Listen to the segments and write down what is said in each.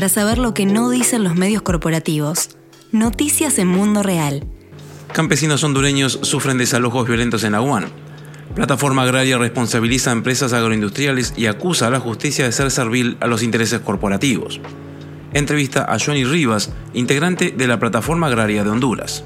para saber lo que no dicen los medios corporativos. Noticias en Mundo Real. Campesinos hondureños sufren desalojos violentos en Aguán. Plataforma Agraria responsabiliza a empresas agroindustriales y acusa a la justicia de ser servil a los intereses corporativos. Entrevista a Johnny Rivas, integrante de la Plataforma Agraria de Honduras.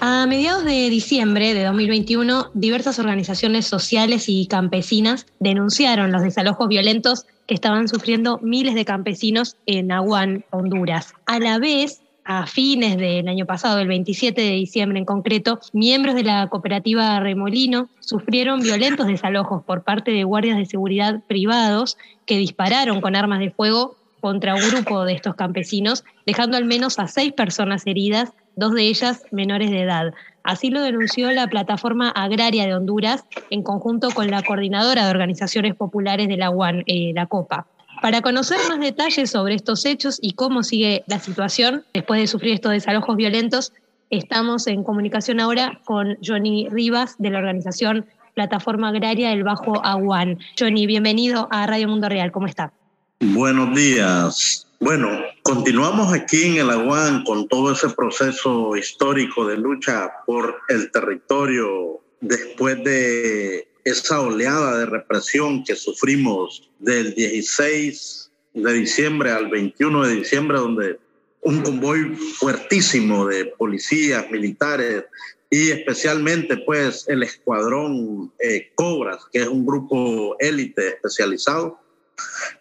A mediados de diciembre de 2021, diversas organizaciones sociales y campesinas denunciaron los desalojos violentos que estaban sufriendo miles de campesinos en Aguán, Honduras. A la vez, a fines del año pasado, el 27 de diciembre en concreto, miembros de la cooperativa Remolino sufrieron violentos desalojos por parte de guardias de seguridad privados que dispararon con armas de fuego contra un grupo de estos campesinos, dejando al menos a seis personas heridas, dos de ellas menores de edad. Así lo denunció la Plataforma Agraria de Honduras en conjunto con la Coordinadora de Organizaciones Populares de la UAN, eh, la COPA. Para conocer más detalles sobre estos hechos y cómo sigue la situación después de sufrir estos desalojos violentos, estamos en comunicación ahora con Johnny Rivas de la organización Plataforma Agraria del Bajo Aguán. Johnny, bienvenido a Radio Mundo Real, ¿cómo está? Buenos días. Bueno, continuamos aquí en el Aguán con todo ese proceso histórico de lucha por el territorio después de esa oleada de represión que sufrimos del 16 de diciembre al 21 de diciembre, donde un convoy fuertísimo de policías, militares y especialmente pues el escuadrón eh, Cobras, que es un grupo élite especializado,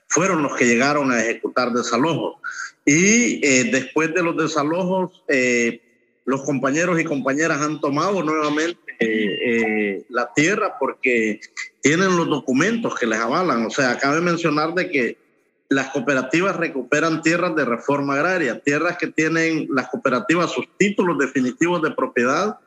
fueron los que llegaron a ejecutar desalojos. Y eh, después de los desalojos, eh, los compañeros y compañeras han tomado nuevamente eh, la tierra porque tienen los documentos que les avalan. O sea, cabe mencionar de que las cooperativas recuperan tierras de reforma agraria, tierras que tienen las cooperativas sus títulos definitivos de propiedad,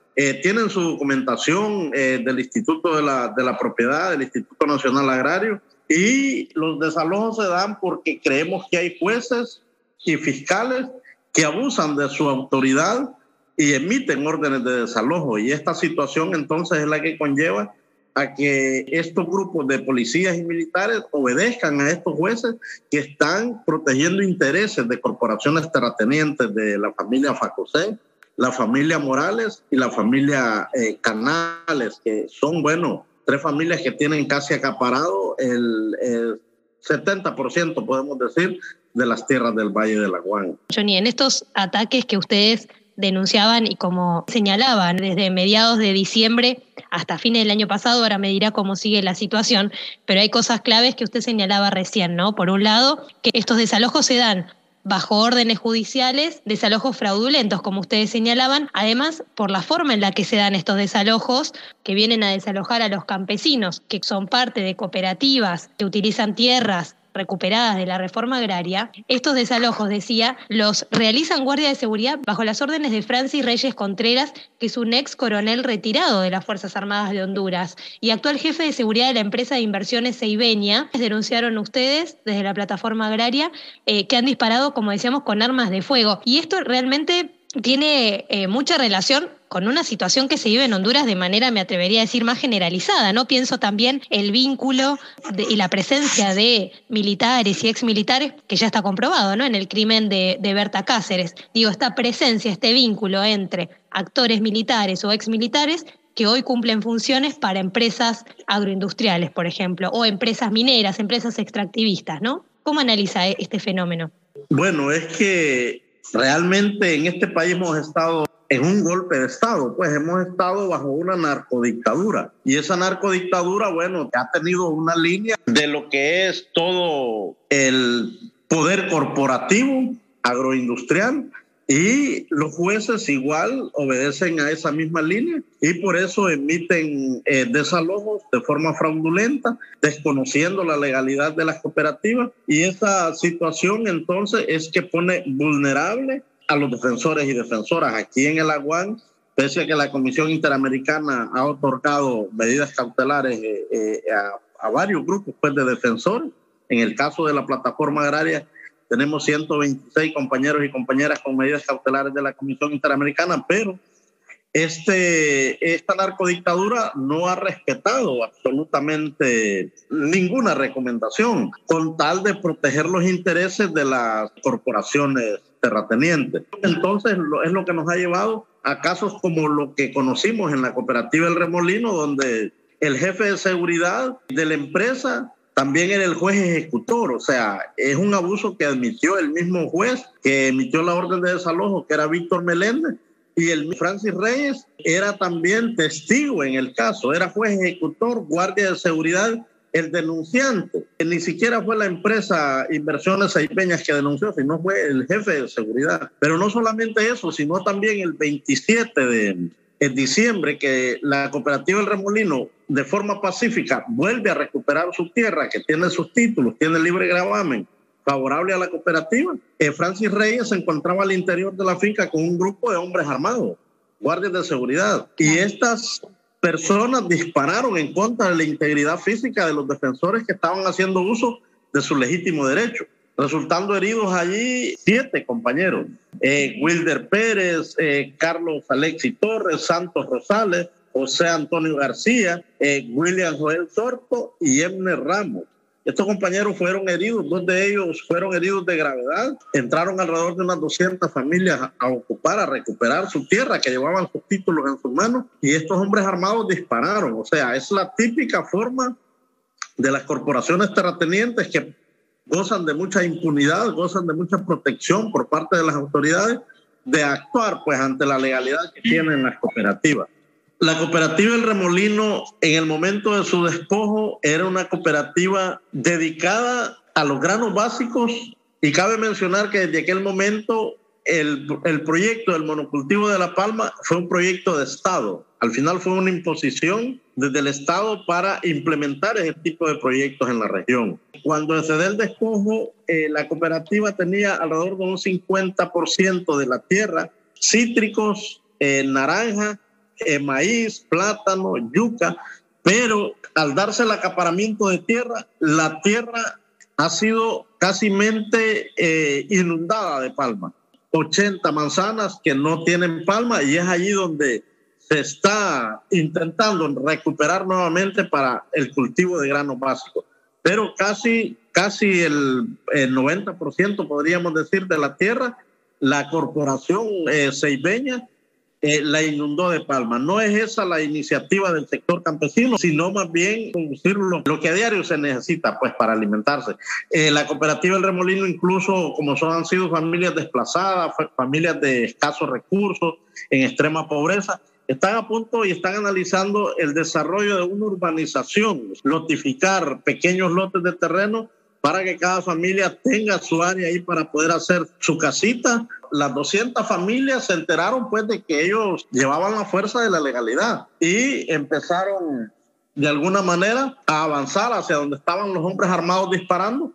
tienen su documentación del Instituto de la, de la Propiedad, del Instituto Nacional Agrario, y los desalojos se dan porque creemos que hay jueces y fiscales que abusan de su autoridad y emiten órdenes de desalojo. Y esta situación entonces es la que conlleva a que estos grupos de policías y militares obedezcan a estos jueces que están protegiendo intereses de corporaciones terratenientes de la familia Facosé, la familia Morales y la familia eh, Canales, que son, bueno, tres familias que tienen casi acaparado el, 70%, podemos decir, de las tierras del Valle de la Guan. Johnny, en estos ataques que ustedes denunciaban y como señalaban desde mediados de diciembre hasta fines del año pasado, ahora me dirá cómo sigue la situación, pero hay cosas claves que usted señalaba recién, ¿no? Por un lado, que estos desalojos se dan bajo órdenes judiciales, desalojos fraudulentos, como ustedes señalaban, además por la forma en la que se dan estos desalojos, que vienen a desalojar a los campesinos, que son parte de cooperativas que utilizan tierras recuperadas de la reforma agraria, estos desalojos, decía, los realizan guardia de seguridad bajo las órdenes de Francis Reyes Contreras, que es un ex coronel retirado de las Fuerzas Armadas de Honduras y actual jefe de seguridad de la empresa de inversiones Seibeña. Denunciaron ustedes desde la plataforma agraria eh, que han disparado, como decíamos, con armas de fuego. Y esto realmente tiene eh, mucha relación con una situación que se vive en Honduras de manera, me atrevería a decir, más generalizada. ¿no? Pienso también el vínculo y la presencia de militares y exmilitares, que ya está comprobado ¿no? en el crimen de, Berta Cáceres. Digo, esta presencia, este vínculo entre actores militares o exmilitares que hoy cumplen funciones para empresas agroindustriales, por ejemplo, o empresas mineras, empresas extractivistas, ¿no? ¿Cómo analiza este fenómeno? Bueno, es que realmente en este país hemos estado en un golpe de Estado, pues hemos estado bajo una narcodictadura. Y esa narcodictadura, bueno, ha tenido una línea de lo que es todo el poder corporativo, agroindustrial, y los jueces igual obedecen a esa misma línea y por eso emiten eh, desalojos de forma fraudulenta, desconociendo la legalidad de las cooperativas. Y esa situación entonces es que pone vulnerable a los defensores y defensoras. Aquí en el Aguán, pese a que la Comisión Interamericana ha otorgado medidas cautelares eh, eh, a, a, varios grupos pues, de defensores, en el caso de la plataforma agraria, tenemos 126 compañeros y compañeras con medidas cautelares de la Comisión Interamericana, pero este, esta narcodictadura no ha respetado absolutamente ninguna recomendación con tal de proteger los intereses de las corporaciones terratenientes. Entonces es lo que nos ha llevado a casos como lo que conocimos en la cooperativa El Remolino, donde el jefe de seguridad de la empresa también era el juez ejecutor, o sea, es un abuso que admitió el mismo juez que emitió la orden de desalojo, que era Víctor Meléndez, y el Francis Reyes era también testigo en el caso, era juez ejecutor, guardia de seguridad, el denunciante. Ni siquiera fue la empresa Inversiones Peñas que denunció, sino fue el jefe de seguridad. Pero no solamente eso, sino también el 27 de diciembre que la cooperativa El Remolino de forma pacífica vuelve a recuperar su tierra, que tiene sus títulos, tiene libre gravamen favorable a la cooperativa. Eh, Francis Reyes se encontraba al interior de la finca con un grupo de hombres armados, guardias de seguridad. Y estas personas dispararon en contra de la integridad física de los defensores que estaban haciendo uso de su legítimo derecho, resultando heridos allí siete compañeros. Eh, Wilder Pérez, eh, Carlos Alexi Torres, Santos Rosales, José Antonio García, William Joel Sorto y Emner Ramos. Estos compañeros fueron heridos, dos de ellos fueron heridos de gravedad. Entraron alrededor de unas 200 familias a, ocupar, a recuperar su tierra, que llevaban sus títulos en sus manos, y estos hombres armados dispararon. O sea, es la típica forma de las corporaciones terratenientes que gozan de mucha impunidad, gozan de mucha protección por parte de las autoridades de actuar pues ante la legalidad que tienen las cooperativas. La cooperativa El Remolino en el momento de su despojo era una cooperativa dedicada a los granos básicos y cabe mencionar que desde aquel momento el, proyecto del monocultivo de la palma fue un proyecto de Estado. Al final fue una imposición desde el Estado para implementar ese tipo de proyectos en la región. Cuando se da el despojo, eh, la cooperativa tenía alrededor de un 50% de la tierra, cítricos, eh, naranja eh, maíz, plátano, yuca, pero al darse el acaparamiento de tierra, la tierra ha sido casi inundada de palma. 80 manzanas que no tienen palma y es allí donde se está intentando recuperar nuevamente para el cultivo de granos básicos. Pero casi, casi el, 90% podríamos decir de la tierra, la corporación eh, ceibeña eh, la inundó de palma. No es esa la iniciativa del sector campesino, sino más bien producirlo lo que a diario se necesita pues para alimentarse. Eh, la cooperativa El Remolino incluso como son han sido familias desplazadas, familias de escasos recursos, en extrema pobreza, están a punto y están analizando el desarrollo de una urbanización, lotificar pequeños lotes de terreno para que cada familia tenga su área ahí para poder hacer su casita las 200 familias se enteraron pues de que ellos llevaban la fuerza de la legalidad y empezaron de alguna manera a avanzar hacia donde estaban los hombres armados disparando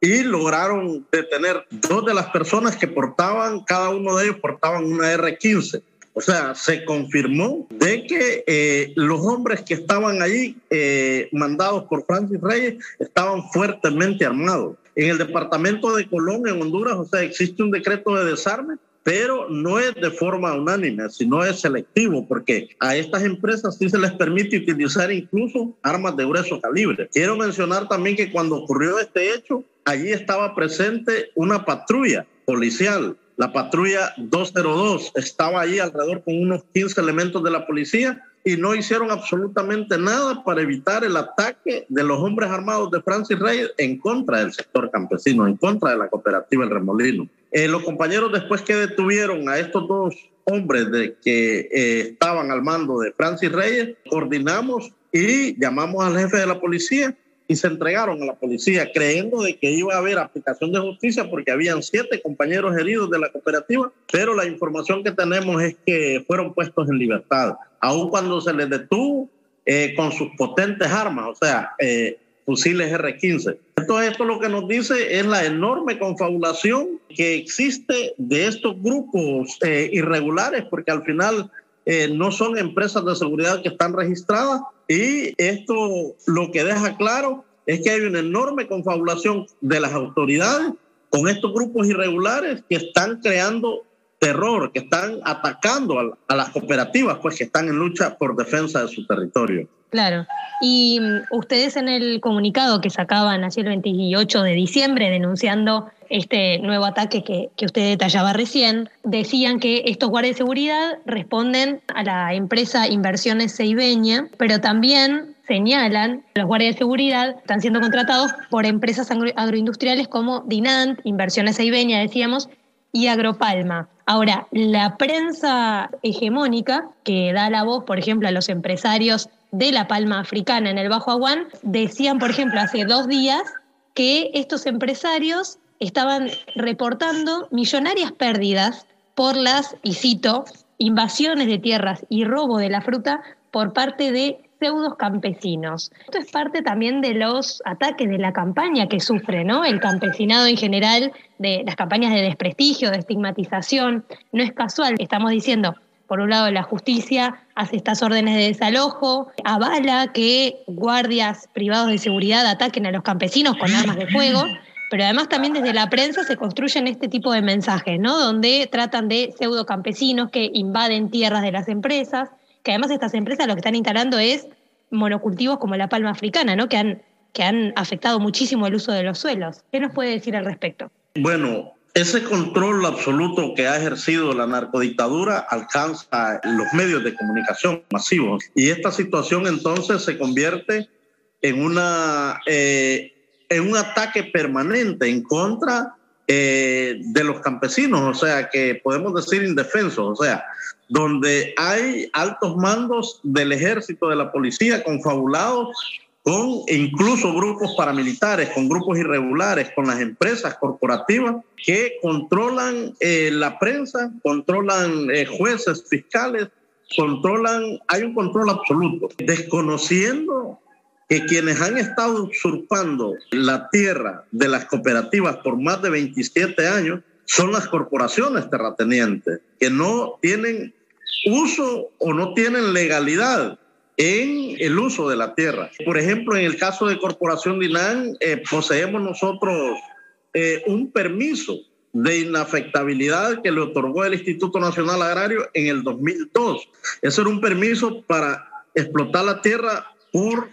y lograron detener dos de las personas que portaban, cada uno de ellos portaban una R-15. O sea, se confirmó de que eh, los hombres que estaban allí, eh, mandados por Francis Reyes, estaban fuertemente armados. En el departamento de Colón, en Honduras, o sea, existe un decreto de desarme, pero no es de forma unánime, sino es selectivo, porque a estas empresas sí se les permite utilizar incluso armas de grueso calibre. Quiero mencionar también que cuando ocurrió este hecho, allí estaba presente una patrulla policial. La patrulla 202 estaba allí alrededor con unos 15 elementos de la policía y no hicieron absolutamente nada para evitar el ataque de los hombres armados de Francis Reyes en contra del sector campesino, en contra de la cooperativa El Remolino. Eh, los compañeros después que detuvieron a estos dos hombres de que eh, estaban al mando de Francis Reyes, coordinamos y llamamos al jefe de la policía y se entregaron a la policía creyendo de que iba a haber aplicación de justicia porque habían siete compañeros heridos de la cooperativa, pero la información que tenemos es que fueron puestos en libertad, aun cuando se les detuvo eh, con sus potentes armas, o sea, eh, fusiles R-15. Entonces esto lo que nos dice es la enorme confabulación que existe de estos grupos eh, irregulares, porque al final no son empresas de seguridad que están registradas, y esto lo que deja claro es que hay una enorme confabulación de las autoridades con estos grupos irregulares que están creando terror, que están atacando a, las cooperativas, pues que están en lucha por defensa de su territorio. Claro. Y mm, ustedes en el comunicado que sacaban así el 28 de diciembre denunciando este nuevo ataque que, que, usted detallaba recién, decían que estos guardias de seguridad responden a la empresa Inversiones Seibeña, pero también señalan que los guardias de seguridad están siendo contratados por empresas agroindustriales como Dinant, Inversiones Seibeña, decíamos, y Agropalma. Ahora, la prensa hegemónica que da la voz, por ejemplo, a los empresarios de la palma africana en el Bajo Aguán, decían, por ejemplo, hace dos días que estos empresarios estaban reportando millonarias pérdidas por las, y cito, invasiones de tierras y robo de la fruta por parte de pseudos campesinos. Esto es parte también de los ataques de la campaña que sufre, ¿no? El campesinado en general, de las campañas de desprestigio, de estigmatización. No es casual, estamos diciendo, por un lado, la justicia hace estas órdenes de desalojo, avala que guardias privados de seguridad ataquen a los campesinos con armas de fuego, pero además también desde la prensa se construyen este tipo de mensajes, ¿no? Donde tratan de pseudo campesinos que invaden tierras de las empresas, que además estas empresas lo que están instalando es monocultivos como la palma africana, ¿no? Que han, que han afectado muchísimo el uso de los suelos. ¿Qué nos puede decir al respecto? Bueno, ese control absoluto que ha ejercido la narcodictadura alcanza los medios de comunicación masivos y esta situación entonces se convierte en, una, eh, en un ataque permanente en contra eh, de los campesinos, o sea, que podemos decir indefensos, o sea, donde hay altos mandos del ejército, de la policía confabulados con incluso grupos paramilitares, con grupos irregulares, con las empresas corporativas que controlan eh, la prensa, controlan eh, jueces, fiscales, controlan, hay un control absoluto, desconociendo que quienes han estado usurpando la tierra de las cooperativas por más de 27 años son las corporaciones terratenientes, que no tienen uso o no tienen legalidad en el uso de la tierra. Por ejemplo, en el caso de Corporación Dinan, eh, poseemos nosotros eh, un permiso de inafectabilidad que le otorgó el Instituto Nacional Agrario en el 2002. Ese era un permiso para explotar la tierra por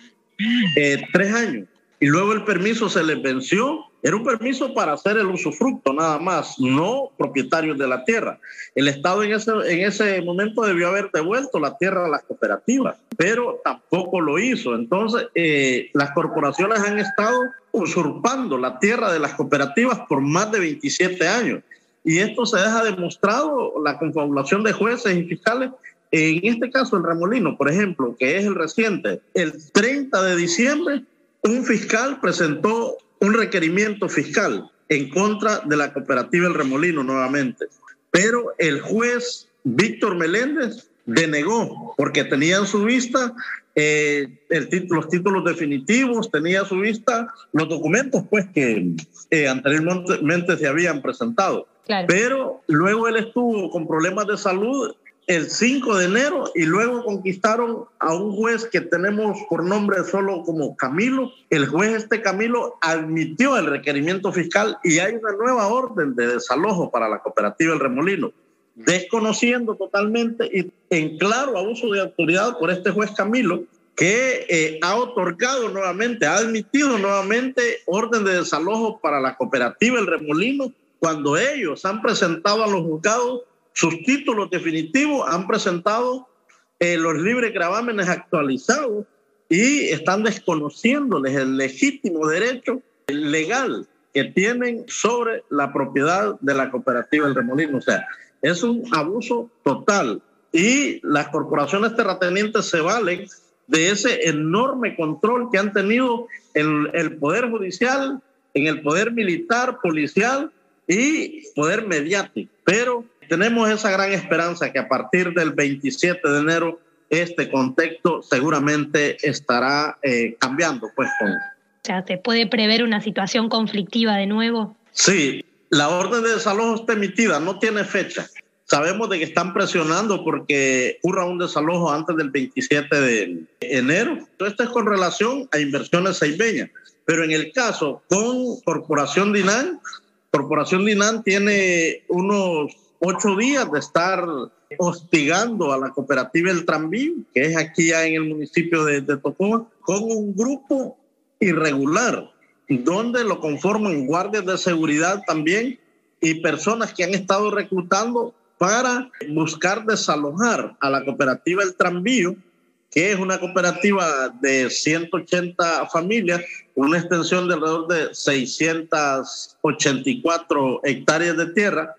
eh, tres años. Y luego el permiso se les venció era un permiso para hacer el usufructo nada más, no propietarios de la tierra. El Estado en ese, en ese momento debió haber devuelto la tierra a las cooperativas, pero tampoco lo hizo. Entonces, eh, las corporaciones han estado usurpando la tierra de las cooperativas por más de 27 años. Y esto se deja demostrado la confabulación de jueces y fiscales en este caso, el Remolino, por ejemplo, que es el reciente, el 30 de diciembre, un fiscal presentó un requerimiento fiscal en contra de la cooperativa El Remolino nuevamente. Pero el juez Víctor Meléndez denegó porque tenía en su vista eh, el los títulos definitivos, tenía a su vista los documentos pues que eh, anteriormente se habían presentado. Pero luego él estuvo con problemas de salud el 5 de enero y luego conquistaron a un juez que tenemos por nombre solo como Camilo. El juez este Camilo admitió el requerimiento fiscal y hay una nueva orden de desalojo para la cooperativa El Remolino, desconociendo totalmente y en claro abuso de autoridad por este juez Camilo que eh, ha otorgado nuevamente, ha admitido nuevamente orden de desalojo para la cooperativa El Remolino cuando ellos han presentado a los juzgados sus títulos definitivos, han presentado eh, los libres gravámenes actualizados y están desconociéndoles el legítimo derecho legal que tienen sobre la propiedad de la cooperativa El Remolino. O sea, es un abuso total y las corporaciones terratenientes se valen de ese enorme control que han tenido en el Poder Judicial, en el Poder Militar, Policial y Poder Mediático. Pero tenemos esa gran esperanza que a partir del 27 de enero este contexto seguramente estará eh, cambiando. Pues, con... O sea, ¿se puede prever una situación conflictiva de nuevo? Sí, la orden de desalojo está emitida, no tiene fecha. Sabemos de que están presionando porque ocurra un desalojo antes del 27 de enero. Esto es con relación a inversiones seibeñas. Pero en el caso con Corporación Dinan, Corporación Dinan tiene unos ocho días de estar hostigando a la cooperativa El Tranvío, que es aquí ya en el municipio de, de con un grupo irregular, donde lo conforman guardias de seguridad también y personas que han estado reclutando para buscar desalojar a la cooperativa El Tranvío, que es una cooperativa de 180 familias, una extensión de alrededor de 684 hectáreas de tierra,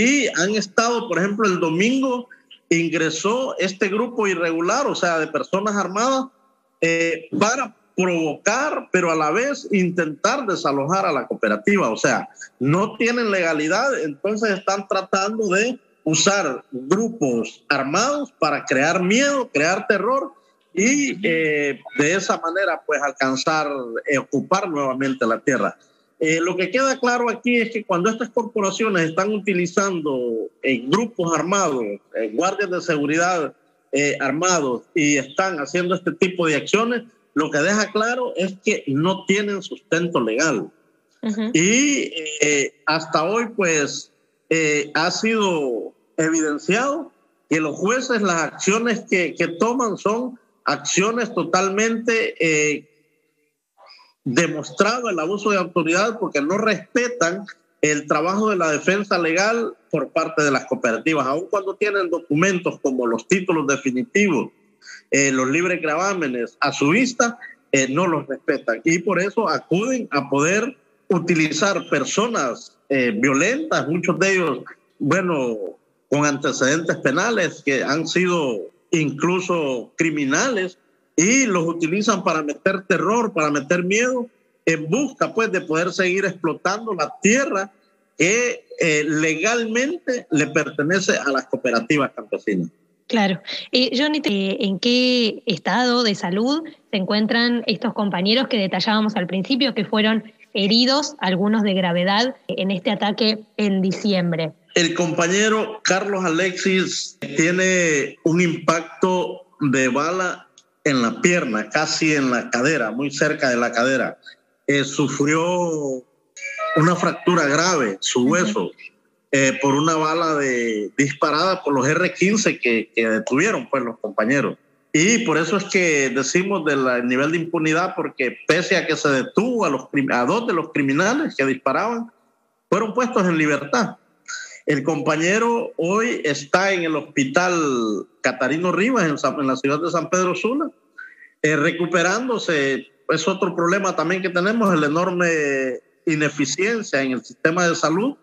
y han estado, por ejemplo, el domingo ingresó este grupo irregular, o sea, de personas armadas, eh, para provocar, pero a la vez intentar desalojar a la cooperativa. O sea, no tienen legalidad, entonces están tratando de usar grupos armados para crear miedo, crear terror y eh, de esa manera pues alcanzar, eh, ocupar nuevamente la tierra. Eh, lo que queda claro aquí es que cuando estas corporaciones están utilizando grupos armados, guardias de seguridad armados y están haciendo este tipo de acciones, lo que deja claro es que no tienen sustento legal. Y eh, hasta hoy, pues, eh, ha sido evidenciado que los jueces, las acciones que, que toman son acciones totalmente eh, demostrado el abuso de autoridad porque no respetan el trabajo de la defensa legal por parte de las cooperativas, aun cuando tienen documentos como los títulos definitivos eh, los libres gravámenes a su vista, eh, no los respetan. Y por eso acuden a poder utilizar personas eh, violentas, muchos de ellos, bueno, con antecedentes penales que han sido incluso criminales, y los utilizan para meter terror, para meter miedo, en busca pues de poder seguir explotando la tierra que legalmente le pertenece a las cooperativas campesinas. Claro. Eh, Johnny, ¿en qué estado de salud se encuentran estos compañeros que detallábamos al principio, que fueron heridos, algunos de gravedad, en este ataque en diciembre? El compañero Carlos Alexis tiene un impacto de bala en la pierna, casi en la cadera, muy cerca de la cadera. Eh, sufrió una fractura grave, su hueso. Eh, por una bala de, disparada por los R-15 que, detuvieron pues, los compañeros. Y por eso es que decimos del nivel de impunidad, porque pese a que se detuvo a, los, a dos de los criminales que disparaban, fueron puestos en libertad. El compañero hoy está en el hospital Catarino Rivas, en, la ciudad de San Pedro Sula, eh, recuperándose. Es otro problema también que tenemos, el enorme ineficiencia en el sistema de salud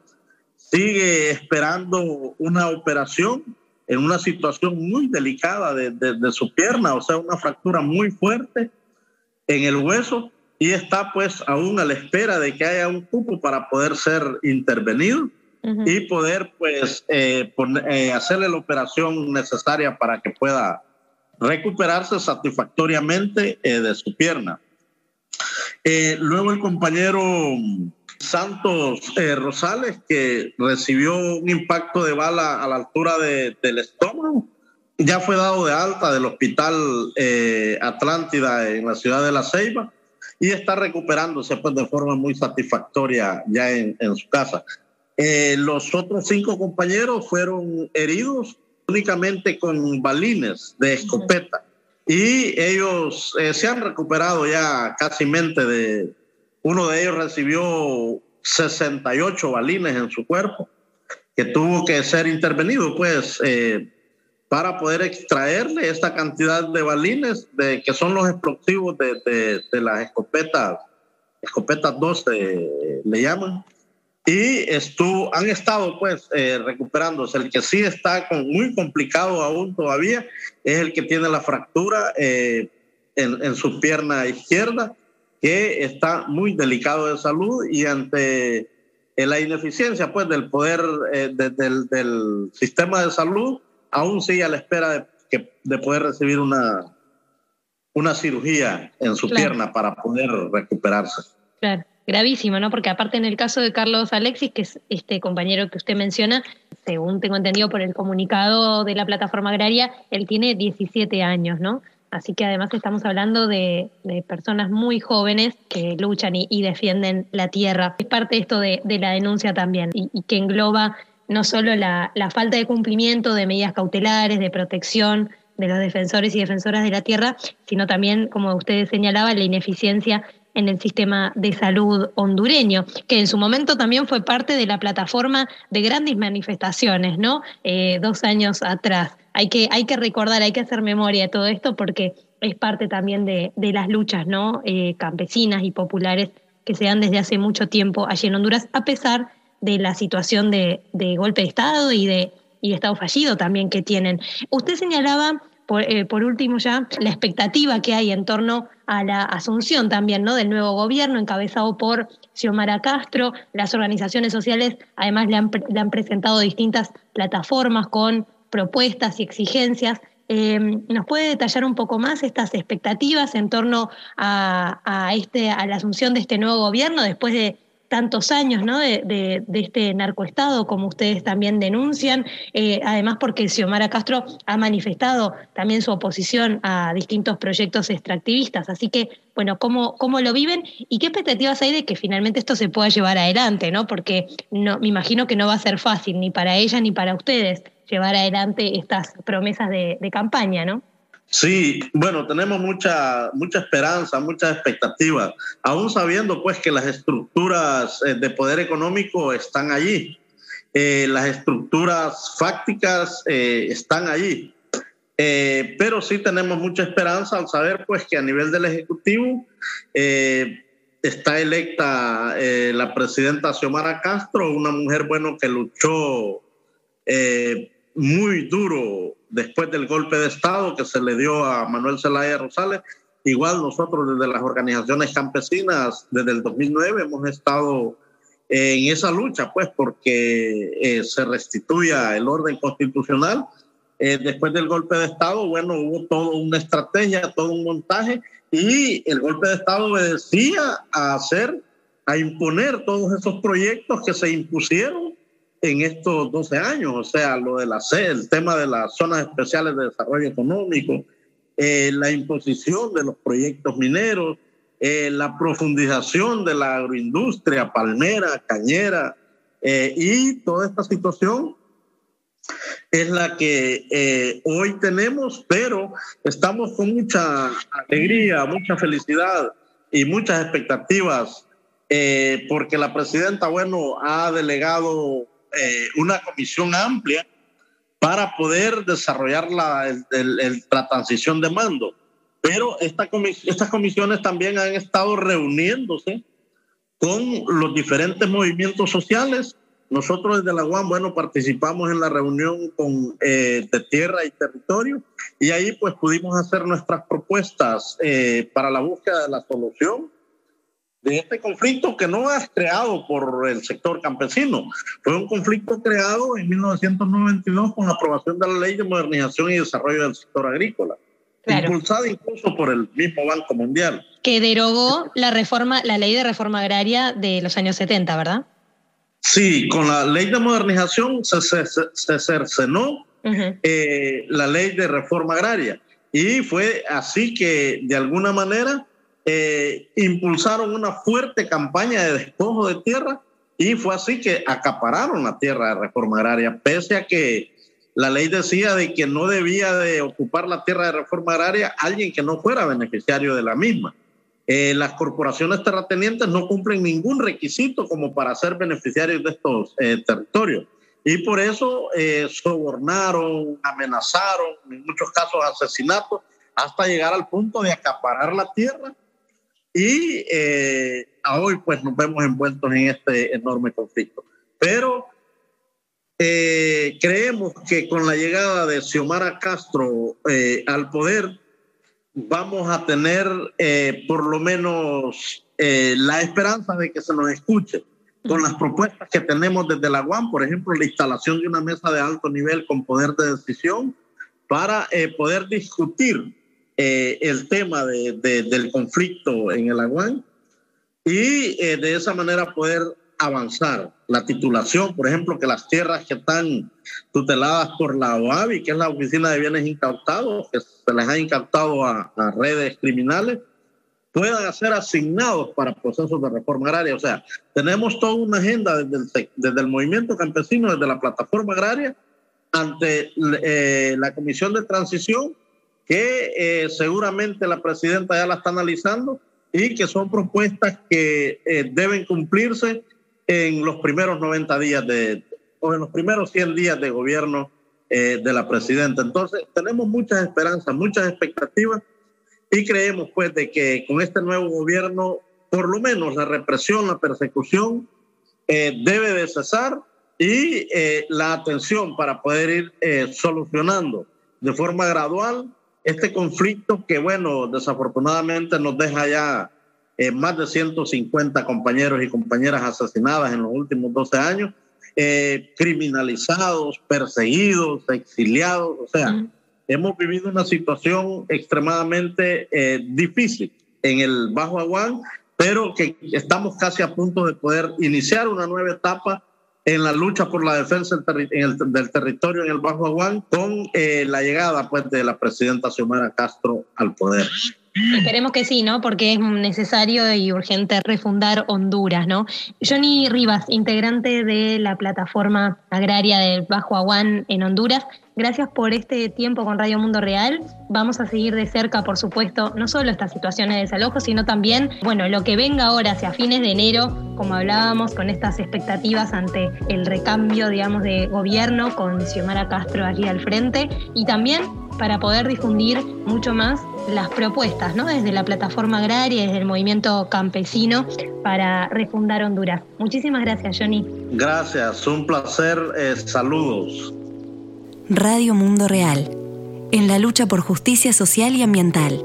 sigue esperando una operación en una situación muy delicada de, de, su pierna, o sea, una fractura muy fuerte en el hueso y está pues aún a la espera de que haya un cupo para poder ser intervenido y poder pues eh, eh, hacerle la operación necesaria para que pueda recuperarse satisfactoriamente eh, de su pierna. luego el compañero Santos eh, Rosales, que recibió un impacto de bala a la altura del estómago. Ya fue dado de alta del hospital eh, Atlántida en la ciudad de La Ceiba y está recuperándose pues, de forma muy satisfactoria ya en, su casa. Eh, los otros cinco compañeros fueron heridos únicamente con balines de escopeta. Y ellos se han recuperado ya casi mente de, uno de ellos recibió 68 balines en su cuerpo, que tuvo que ser intervenido, pues, eh, para poder extraerle esta cantidad de balines, de, que son los explosivos de, de, las escopetas, escopetas 12 le llaman, y estuvo, han estado pues eh, recuperándose. El que sí está con, muy complicado aún todavía es el que tiene la fractura eh, en, en, su pierna izquierda que está muy delicado de salud y ante eh, la ineficiencia pues del poder eh, del, del, sistema de salud aún sigue a la espera de, que, de poder recibir una, una cirugía en su pierna para poder recuperarse. Claro, gravísimo, ¿no? Porque aparte en el caso de Carlos Alexis, que es este compañero que usted menciona, según tengo entendido por el comunicado de la plataforma agraria, él tiene 17 años, ¿no? Así que además estamos hablando de, personas muy jóvenes que luchan y, defienden la tierra. Es parte esto de, la denuncia también y, que engloba no solo la, la falta de cumplimiento de medidas cautelares, de protección de los defensores y defensoras de la tierra, sino también, como ustedes señalaban, la ineficiencia en el sistema de salud hondureño, que en su momento también fue parte de la plataforma de grandes manifestaciones, ¿no? Eh, dos años atrás. Hay que, hay que recordar, hay que hacer memoria de todo esto porque es parte también de, de las luchas, ¿no? Eh, campesinas y populares que se dan desde hace mucho tiempo allí en Honduras, a pesar de la situación de, de golpe de Estado y de, y Estado fallido también que tienen. Usted señalaba eh, por, último ya, la expectativa que hay en torno a la asunción también ¿no? del nuevo gobierno encabezado por Xiomara Castro. Las organizaciones sociales además le han, le han presentado distintas plataformas con propuestas y exigencias. Em, ¿Nos puede detallar un poco más estas expectativas en torno a, a, este, a la asunción de este nuevo gobierno después de tantos años ¿no? de, de, de, este narcoestado, como ustedes también denuncian, eh, además porque Xiomara Castro ha manifestado también su oposición a distintos proyectos extractivistas. Así que, bueno, ¿cómo, cómo lo viven y qué expectativas hay de que finalmente esto se pueda llevar adelante? ¿no? Porque no, me imagino que no va a ser fácil ni para ella ni para ustedes llevar adelante estas promesas de, de campaña, ¿no? Sí, bueno, tenemos mucha, mucha esperanza, muchas expectativas, aún sabiendo pues que las estructuras eh, de poder económico están allí, eh, las estructuras fácticas eh, están allí, eh, pero sí tenemos mucha esperanza al saber pues que a nivel del Ejecutivo eh, está electa la presidenta Xiomara Castro, una mujer bueno que luchó muy duro después del golpe de Estado que se le dio a Manuel Zelaya Rosales. Igual nosotros desde las organizaciones campesinas, desde el 2009, hemos estado en esa lucha, pues, porque eh, se restituya el orden constitucional. Eh, después del golpe de Estado, bueno, hubo toda una estrategia, todo un montaje, y el golpe de Estado obedecía a hacer, a imponer todos esos proyectos que se impusieron en estos 12 años, o sea, lo de la el tema de las zonas especiales de desarrollo económico, eh, la imposición de los proyectos mineros, eh, la profundización de la agroindustria palmera, cañera, eh, y toda esta situación es la que eh, hoy tenemos, pero estamos con mucha alegría, mucha felicidad y muchas expectativas, eh, porque la presidenta, bueno, ha delegado eh, una comisión amplia para poder desarrollar la, el, el, la transición de mando. Pero esta comis estas comisiones también han estado reuniéndose con los diferentes movimientos sociales. Nosotros desde la UAM, bueno, participamos en la reunión con, eh, de tierra y territorio y ahí pues pudimos hacer nuestras propuestas eh, para la búsqueda de la solución de este conflicto que no es creado por el sector campesino. Fue un conflicto creado en 1992 con la aprobación de la Ley de Modernización y Desarrollo del Sector Agrícola. Claro. impulsada incluso por el mismo Banco Mundial. Que derogó la reforma, la ley de reforma agraria de los años 70, ¿verdad? Sí, con la ley de modernización se, se, se cercenó uh -huh. eh, la ley de reforma agraria. Y fue así que, de alguna manera, eh, impulsaron una fuerte campaña de despojo de tierra y fue así que acapararon la tierra de reforma agraria, pese a que la ley decía de que no debía de ocupar la tierra de reforma agraria alguien que no fuera beneficiario de la misma. Eh, las corporaciones terratenientes no cumplen ningún requisito como para ser beneficiarios de estos eh, territorios. Y por eso eh, sobornaron, amenazaron, en muchos casos asesinatos, hasta llegar al punto de acaparar la tierra y eh, hoy pues nos vemos envueltos en este enorme conflicto. Pero eh, creemos que con la llegada de Xiomara Castro eh, al poder vamos a tener por lo menos la esperanza de que se nos escuche con las propuestas que tenemos desde la UAM, por ejemplo, la instalación de una mesa de alto nivel con poder de decisión para poder discutir eh, el tema de, de, del conflicto en el Aguán y eh, de esa manera poder avanzar. La titulación, por ejemplo, que las tierras que están tuteladas por la OAVI, que es la Oficina de Bienes Incautados, que se les ha incautado a, a redes criminales, puedan ser asignados para procesos de reforma agraria. O sea, tenemos toda una agenda desde el, desde el movimiento campesino, desde la plataforma agraria, ante eh, la Comisión de Transición, que eh, seguramente la presidenta ya la está analizando y que son propuestas que eh, deben cumplirse en los primeros 90 días de, o en los primeros 100 días de gobierno de la presidenta. Entonces, tenemos muchas esperanzas, muchas expectativas y creemos pues de que con este nuevo gobierno, por lo menos la represión, la persecución debe de cesar y eh, la atención para poder ir eh, solucionando de forma gradual este conflicto que, bueno, desafortunadamente nos deja ya eh, más de 150 compañeros y compañeras asesinadas en los últimos 12 años, criminalizados, perseguidos, exiliados, o sea, hemos vivido una situación extremadamente difícil en el Bajo Aguán, pero que estamos casi a punto de poder iniciar una nueva etapa en la lucha por la defensa del, territorio en el Bajo Aguán con eh, la llegada pues, de la presidenta Xiomara Castro al poder. Esperemos que sí, ¿no? Porque es necesario y urgente refundar Honduras, ¿no? Johnny Rivas, integrante de la plataforma agraria del Bajo Aguán en Honduras, gracias por este tiempo con Radio Mundo Real. Vamos a seguir de cerca, por supuesto, no solo estas situaciones de desalojo, sino también, bueno, lo que venga ahora hacia fines de enero, como hablábamos, con estas expectativas ante el recambio, digamos, de gobierno con Xiomara Castro allí al frente y también para poder difundir mucho más las propuestas, ¿no? Desde la plataforma agraria, desde el movimiento campesino para refundar Honduras. Muchísimas gracias, Johnny. Gracias, un placer. Eh, saludos. Radio Mundo Real, en la lucha por justicia social y ambiental.